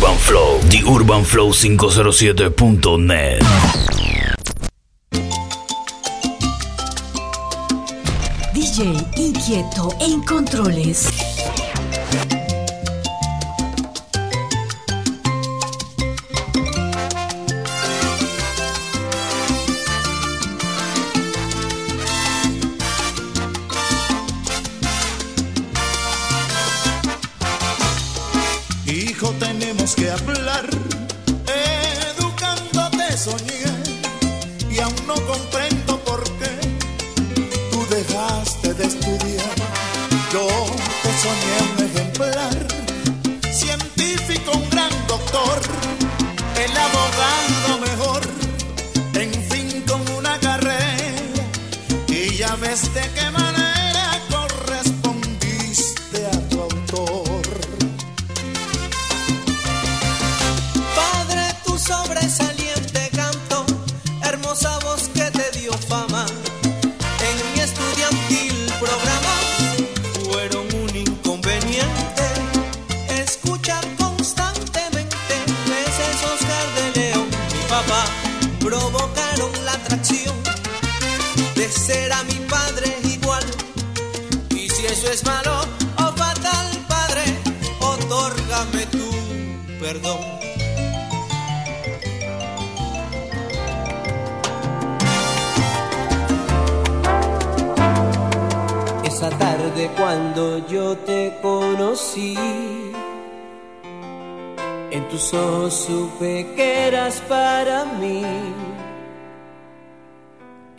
Urban Flow, The Urban Flow 507.net. DJ inquieto e en controles.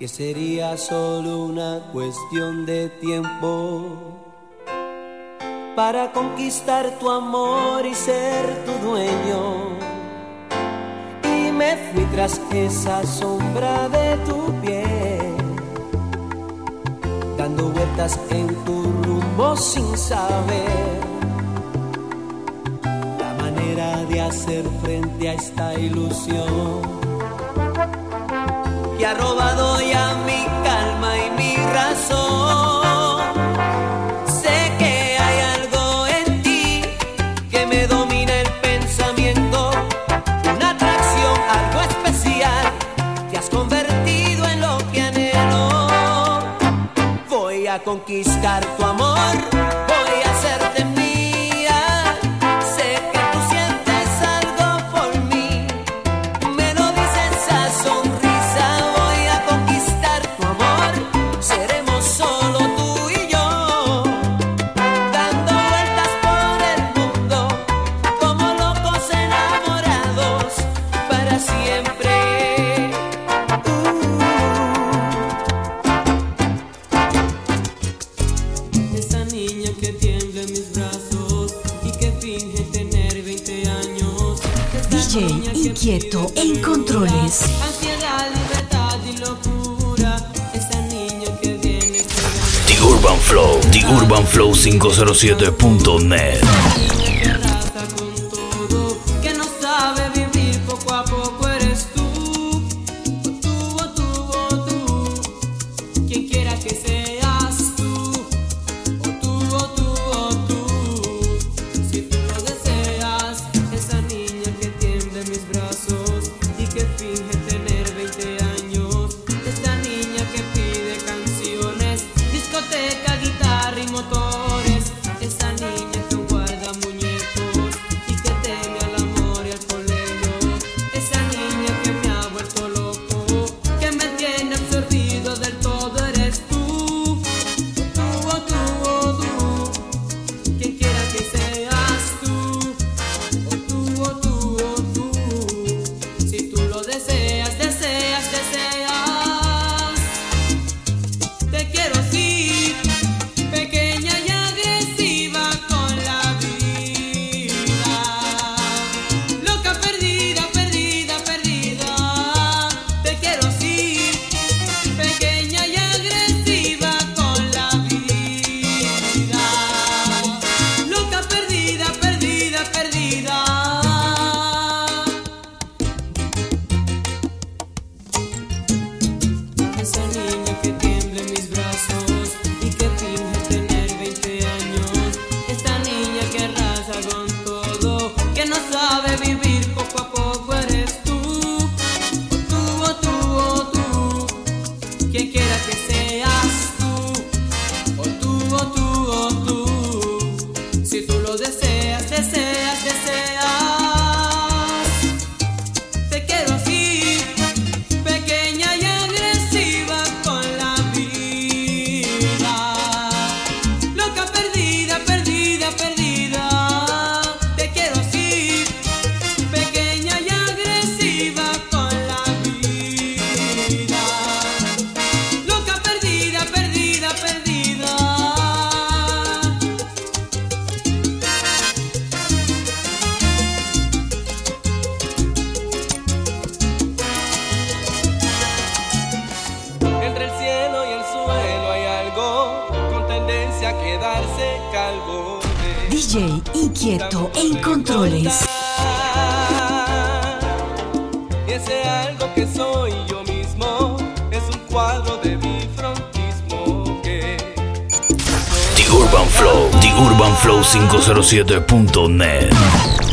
que sería solo una cuestión de tiempo para conquistar tu amor y ser tu dueño. Y me fui tras esa sombra de tu piel, dando vueltas en tu rumbo sin saber la manera de hacer frente a esta ilusión que ha robado Sé que hay algo en ti que me domina el pensamiento, una atracción, algo especial, te has convertido en lo que anhelo, voy a conquistar tu amor. urbanflow507.net. flow507.net.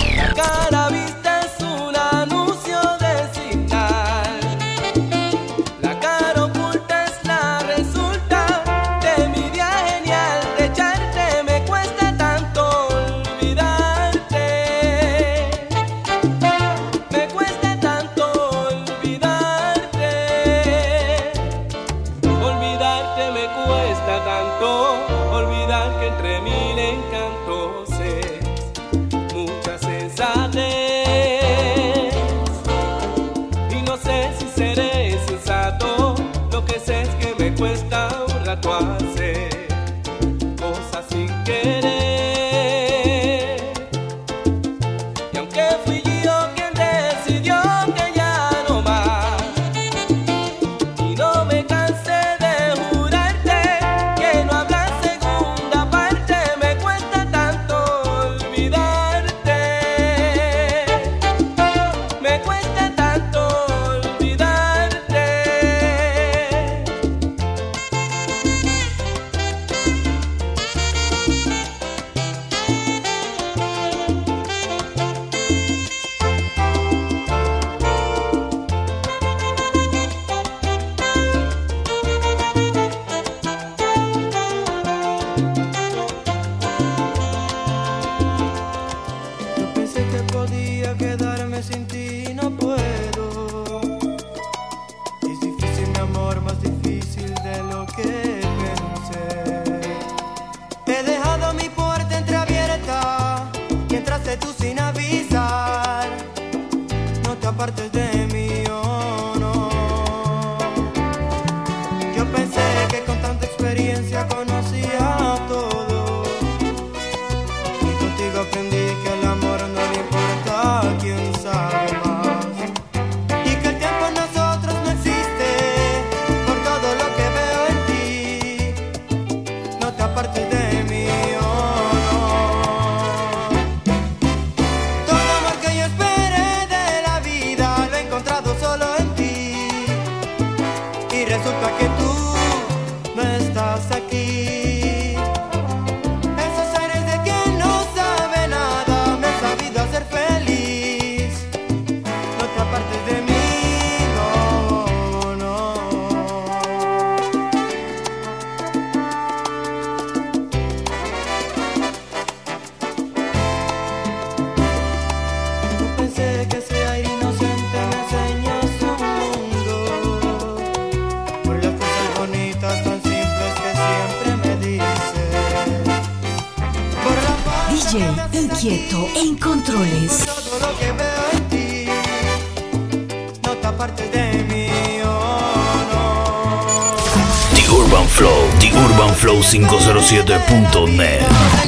Flow, The Urban Flow 507.net.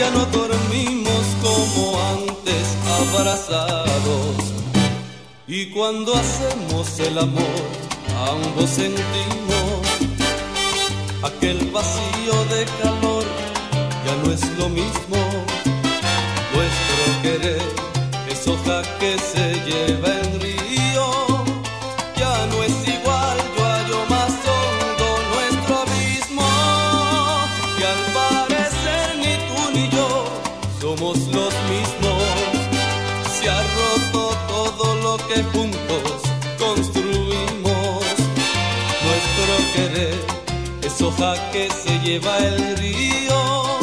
ya no dormimos como antes abrazados. Y cuando hacemos el amor, ambos sentimos aquel vacío de calor, ya no es lo mismo. Nuestro querer, es hoja que se lleva. que se lleva el río.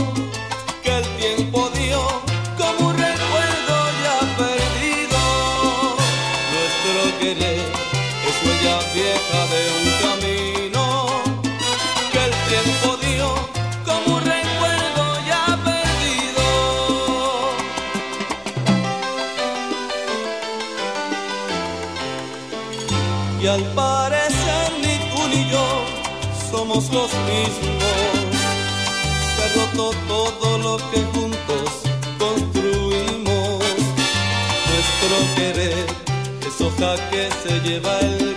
que se lleva el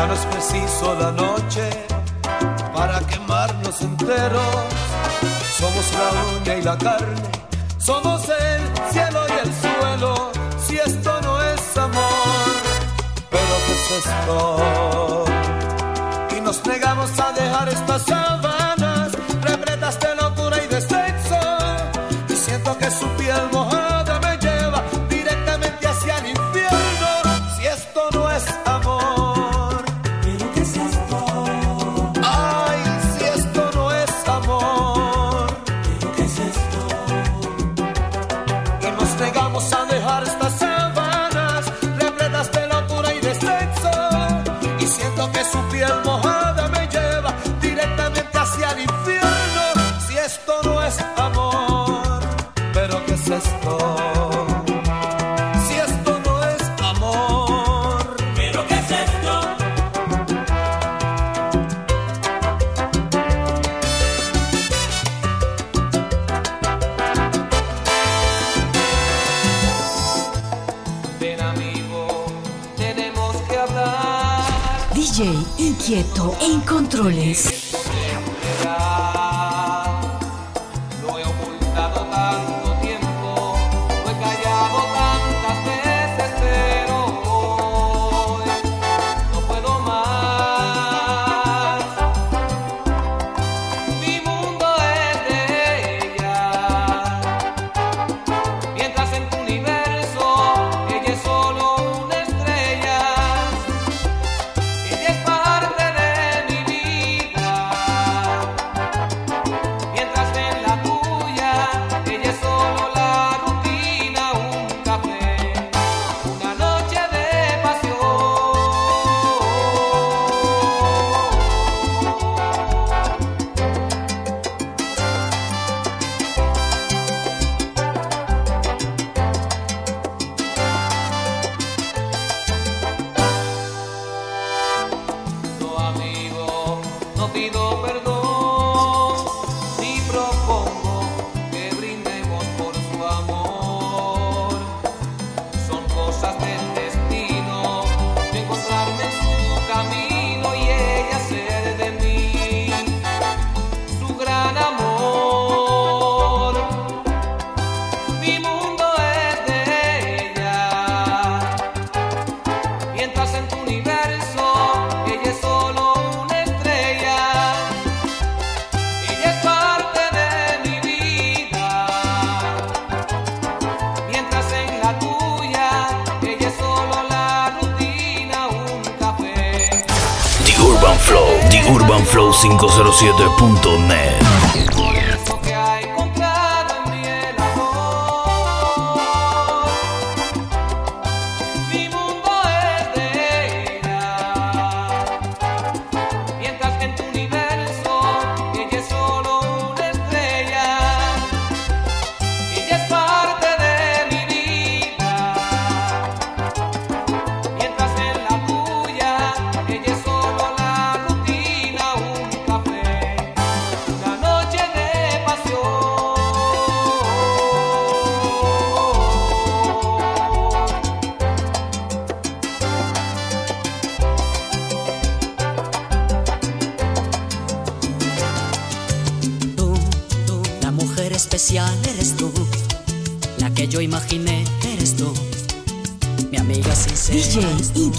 Ya no es preciso la noche para quemarnos enteros. Somos la uña y la carne, somos el cielo y el suelo. Si esto no es amor, pero ¿qué es esto? Y nos negamos a dejar esta llamas flow507.net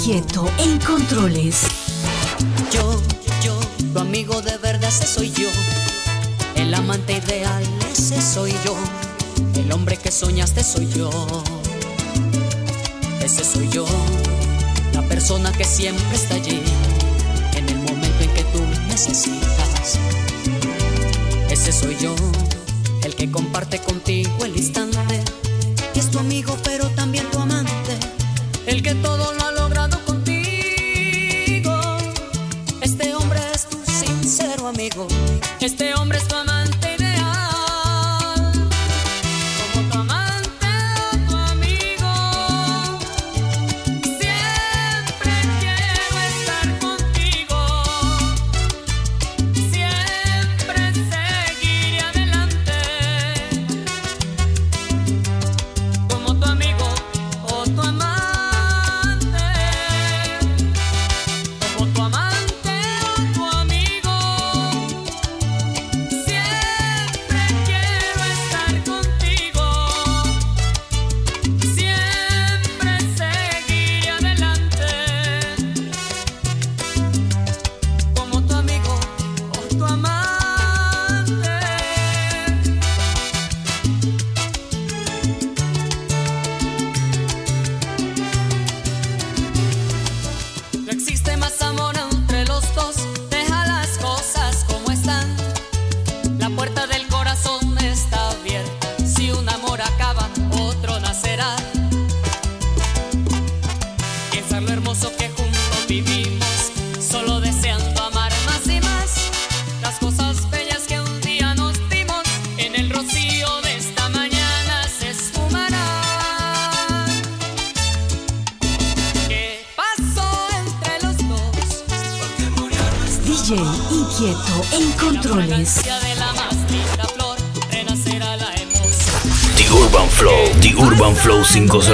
inquieto en controles. Yo, yo, tu amigo de verdad, ese soy yo. El amante ideal, ese soy yo. El hombre que soñaste soy yo. Ese soy yo. La persona que siempre está allí. En el momento en que tú necesitas. Ese soy yo. El que comparte contigo el instante. Que es tu amigo, pero también tu amante. El que todo lo Este hombre es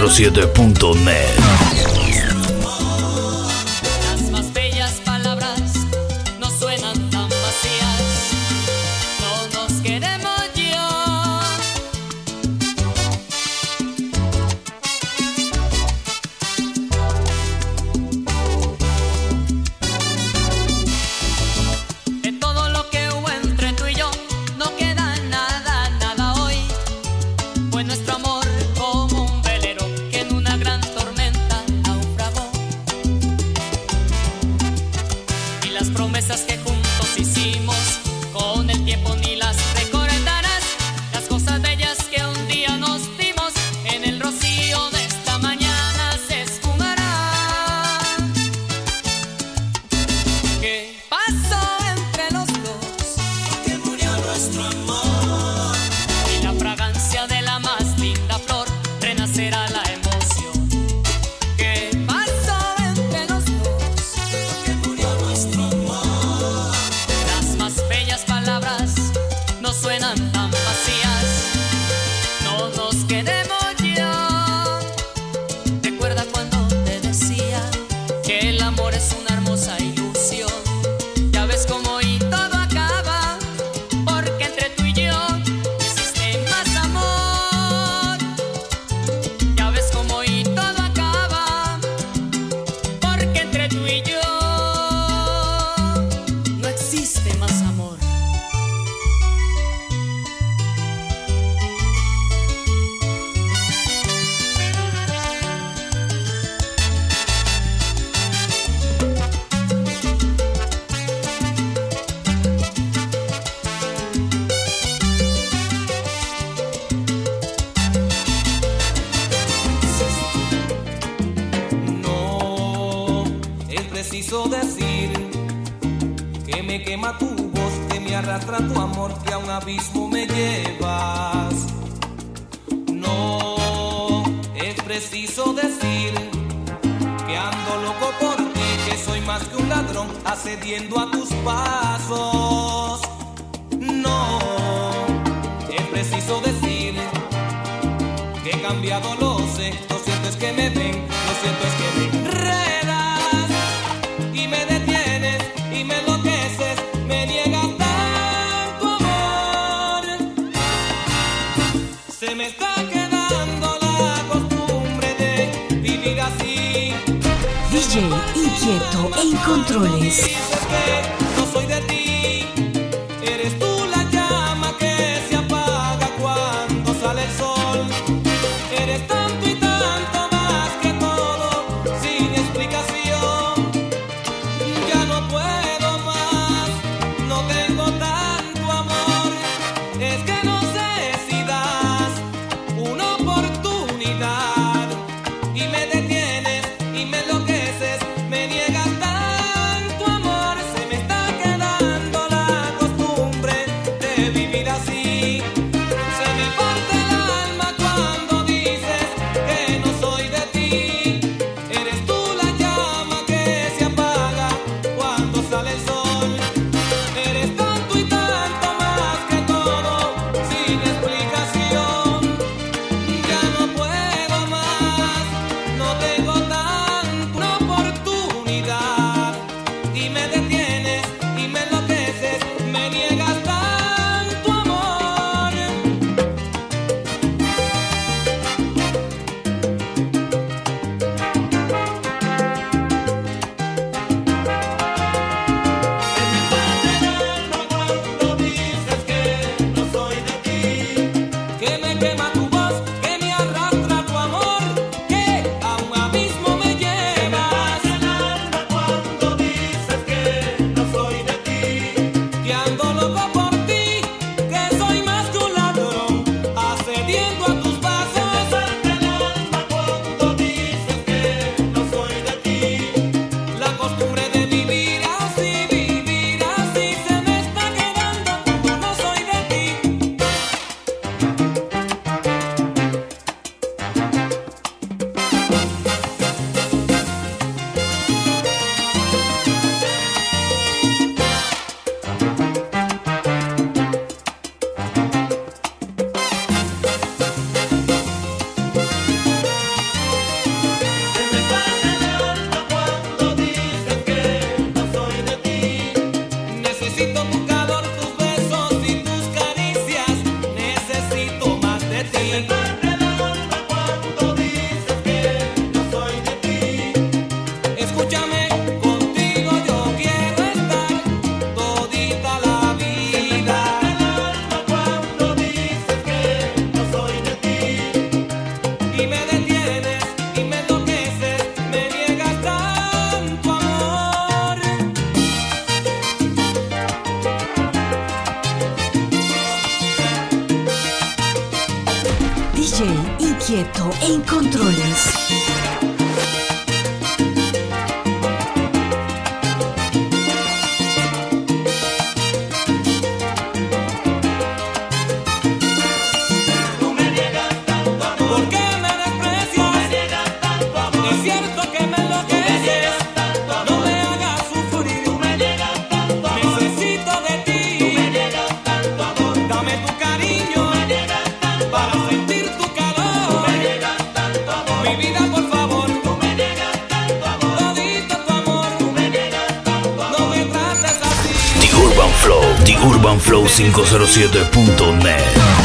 407.net. preciso decir que me quema tu voz, que me arrastra tu amor, que a un abismo me llevas. No, es preciso decir que ando loco por ti, que soy más que un ladrón, accediendo a tus pasos. No, es preciso decir que he cambiado, lo sé, lo cierto es que me ven, lo cierto es que me Inquieto en controles. En TheUrbanFlow507.net